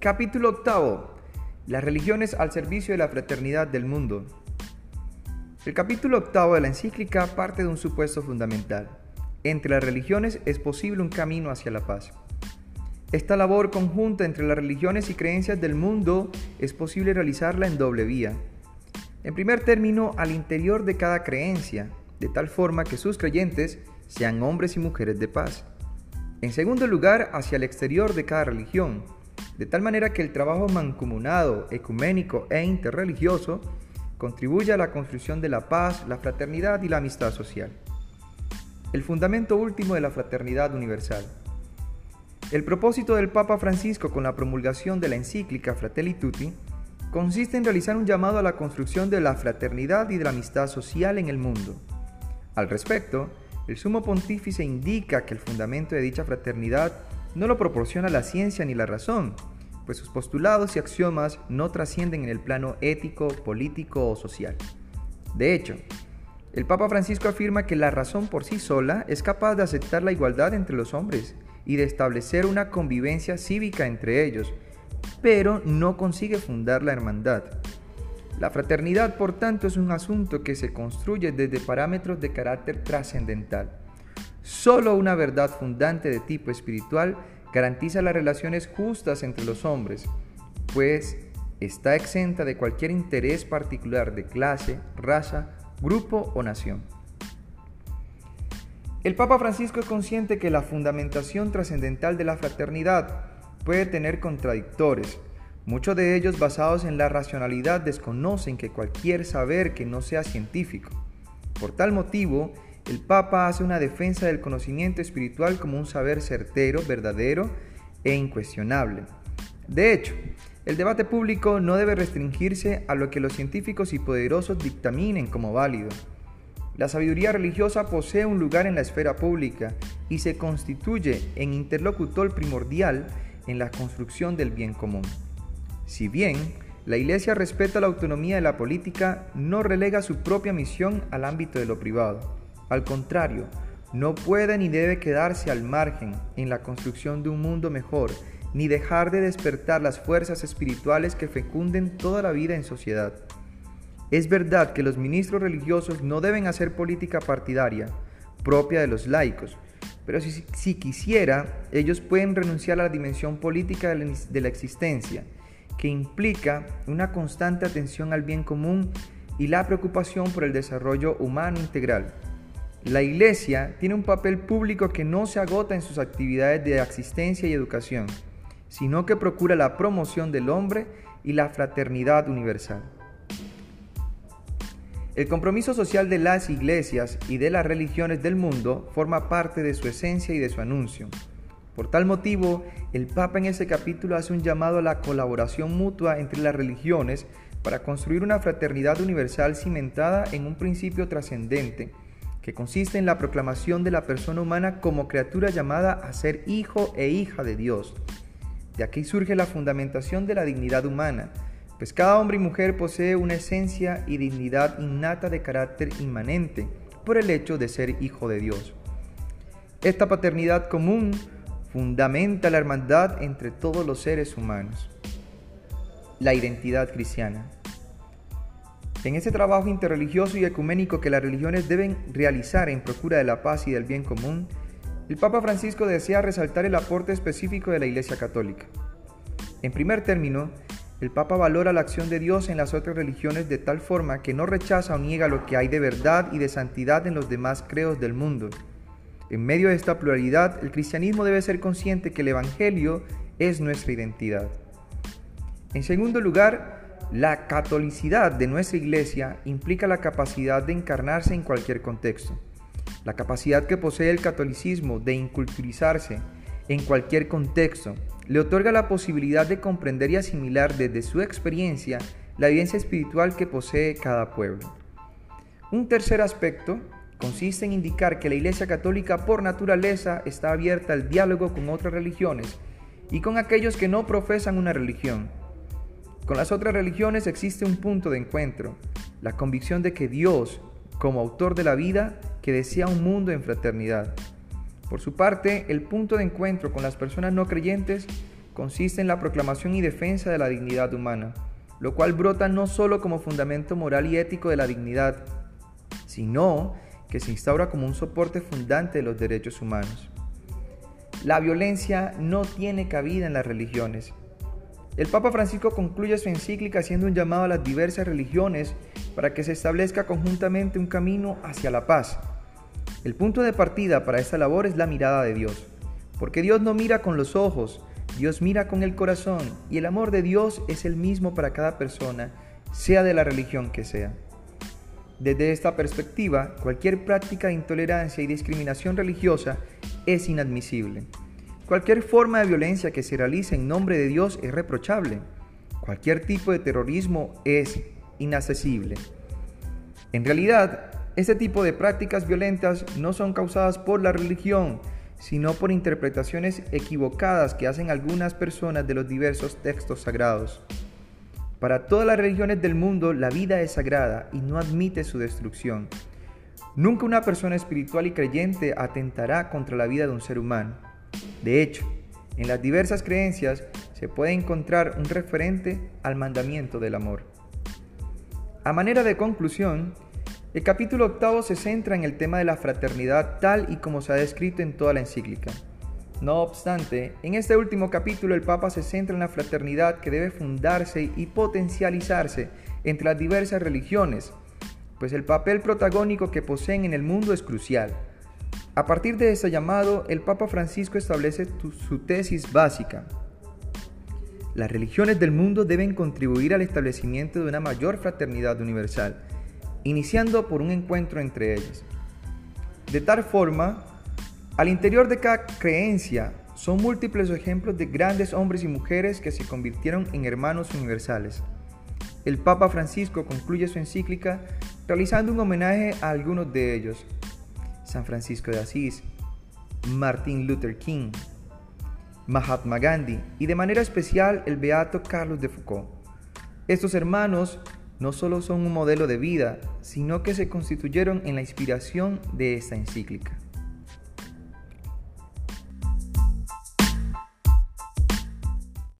Capítulo octavo. Las religiones al servicio de la fraternidad del mundo. El capítulo octavo de la encíclica parte de un supuesto fundamental. Entre las religiones es posible un camino hacia la paz. Esta labor conjunta entre las religiones y creencias del mundo es posible realizarla en doble vía. En primer término, al interior de cada creencia, de tal forma que sus creyentes sean hombres y mujeres de paz. En segundo lugar, hacia el exterior de cada religión, de tal manera que el trabajo mancomunado, ecuménico e interreligioso contribuya a la construcción de la paz, la fraternidad y la amistad social. El fundamento último de la fraternidad universal. El propósito del Papa Francisco con la promulgación de la encíclica Fratelli Tutti consiste en realizar un llamado a la construcción de la fraternidad y de la amistad social en el mundo. Al respecto, el sumo pontífice indica que el fundamento de dicha fraternidad no lo proporciona la ciencia ni la razón, pues sus postulados y axiomas no trascienden en el plano ético, político o social. De hecho, el Papa Francisco afirma que la razón por sí sola es capaz de aceptar la igualdad entre los hombres y de establecer una convivencia cívica entre ellos, pero no consigue fundar la hermandad. La fraternidad, por tanto, es un asunto que se construye desde parámetros de carácter trascendental. Solo una verdad fundante de tipo espiritual garantiza las relaciones justas entre los hombres, pues está exenta de cualquier interés particular de clase, raza, grupo o nación. El Papa Francisco es consciente que la fundamentación trascendental de la fraternidad puede tener contradictores. Muchos de ellos basados en la racionalidad desconocen que cualquier saber que no sea científico. Por tal motivo, el Papa hace una defensa del conocimiento espiritual como un saber certero, verdadero e incuestionable. De hecho, el debate público no debe restringirse a lo que los científicos y poderosos dictaminen como válido. La sabiduría religiosa posee un lugar en la esfera pública y se constituye en interlocutor primordial en la construcción del bien común. Si bien la Iglesia respeta la autonomía de la política, no relega su propia misión al ámbito de lo privado. Al contrario, no puede ni debe quedarse al margen en la construcción de un mundo mejor, ni dejar de despertar las fuerzas espirituales que fecunden toda la vida en sociedad. Es verdad que los ministros religiosos no deben hacer política partidaria, propia de los laicos, pero si, quisiera, ellos pueden renunciar a la dimensión política de la existencia, que implica una constante atención al bien común y la preocupación por el desarrollo humano integral. La Iglesia tiene un papel público que no se agota en sus actividades de asistencia y educación, sino que procura la promoción del hombre y la fraternidad universal. El compromiso social de las iglesias y de las religiones del mundo forma parte de su esencia y de su anuncio. Por tal motivo, el Papa en ese capítulo hace un llamado a la colaboración mutua entre las religiones para construir una fraternidad universal cimentada en un principio trascendente, que consiste en la proclamación de la persona humana como criatura llamada a ser hijo e hija de Dios. De aquí surge la fundamentación de la dignidad humana, pues cada hombre y mujer posee una esencia y dignidad innata de carácter inmanente por el hecho de ser hijo de Dios. Esta paternidad común fundamenta la hermandad entre todos los seres humanos. La identidad cristiana. En ese trabajo interreligioso y ecuménico que las religiones deben realizar en procura de la paz y del bien común, el Papa Francisco desea resaltar el aporte específico de la Iglesia Católica. En primer término, el Papa valora la acción de Dios en las otras religiones de tal forma que no rechaza o niega lo que hay de verdad y de santidad en los demás creos del mundo. En medio de esta pluralidad, el cristianismo debe ser consciente que el Evangelio es nuestra identidad. En segundo lugar, la catolicidad de nuestra iglesia implica la capacidad de encarnarse en cualquier contexto. La capacidad que posee el catolicismo de inculturizarse en cualquier contexto le otorga la posibilidad de comprender y asimilar desde su experiencia la evidencia espiritual que posee cada pueblo. Un tercer aspecto consiste en indicar que la Iglesia Católica por naturaleza está abierta al diálogo con otras religiones y con aquellos que no profesan una religión. Con las otras religiones existe un punto de encuentro, la convicción de que Dios, como autor de la vida, que desea un mundo en fraternidad. Por su parte, el punto de encuentro con las personas no creyentes consiste en la proclamación y defensa de la dignidad humana, lo cual brota no solo como fundamento moral y ético de la dignidad, sino que se instaura como un soporte fundante de los derechos humanos. La violencia no tiene cabida en las religiones. El Papa Francisco concluye su encíclica haciendo un llamado a las diversas religiones para que se establezca conjuntamente un camino hacia la paz. El punto de partida para esta labor es la mirada de Dios, porque Dios no mira con los ojos, Dios mira con el corazón y el amor de Dios es el mismo para cada persona, sea de la religión que sea. Desde esta perspectiva, cualquier práctica de intolerancia y discriminación religiosa es inadmisible. Cualquier forma de violencia que se realice en nombre de Dios es reprochable. Cualquier tipo de terrorismo es inaccesible. En realidad, este tipo de prácticas violentas no son causadas por la religión, sino por interpretaciones equivocadas que hacen algunas personas de los diversos textos sagrados. Para todas las religiones del mundo, la vida es sagrada y no admite su destrucción. Nunca una persona espiritual y creyente atentará contra la vida de un ser humano. De hecho, en las diversas creencias se puede encontrar un referente al mandamiento del amor. A manera de conclusión, el capítulo octavo se centra en el tema de la fraternidad tal y como se ha descrito en toda la encíclica. No obstante, en este último capítulo el Papa se centra en la fraternidad que debe fundarse y potencializarse entre las diversas religiones, pues el papel protagónico que poseen en el mundo es crucial. A partir de este llamado, el Papa Francisco establece su tesis básica. Las religiones del mundo deben contribuir al establecimiento de una mayor fraternidad universal iniciando por un encuentro entre ellas. De tal forma, al interior de cada creencia son múltiples los ejemplos de grandes hombres y mujeres que se convirtieron en hermanos universales. El Papa Francisco concluye su encíclica realizando un homenaje a algunos de ellos. San Francisco de Asís, Martin Luther King, Mahatma Gandhi y de manera especial el beato Carlos de Foucault. Estos hermanos no solo son un modelo de vida, sino que se constituyeron en la inspiración de esta encíclica.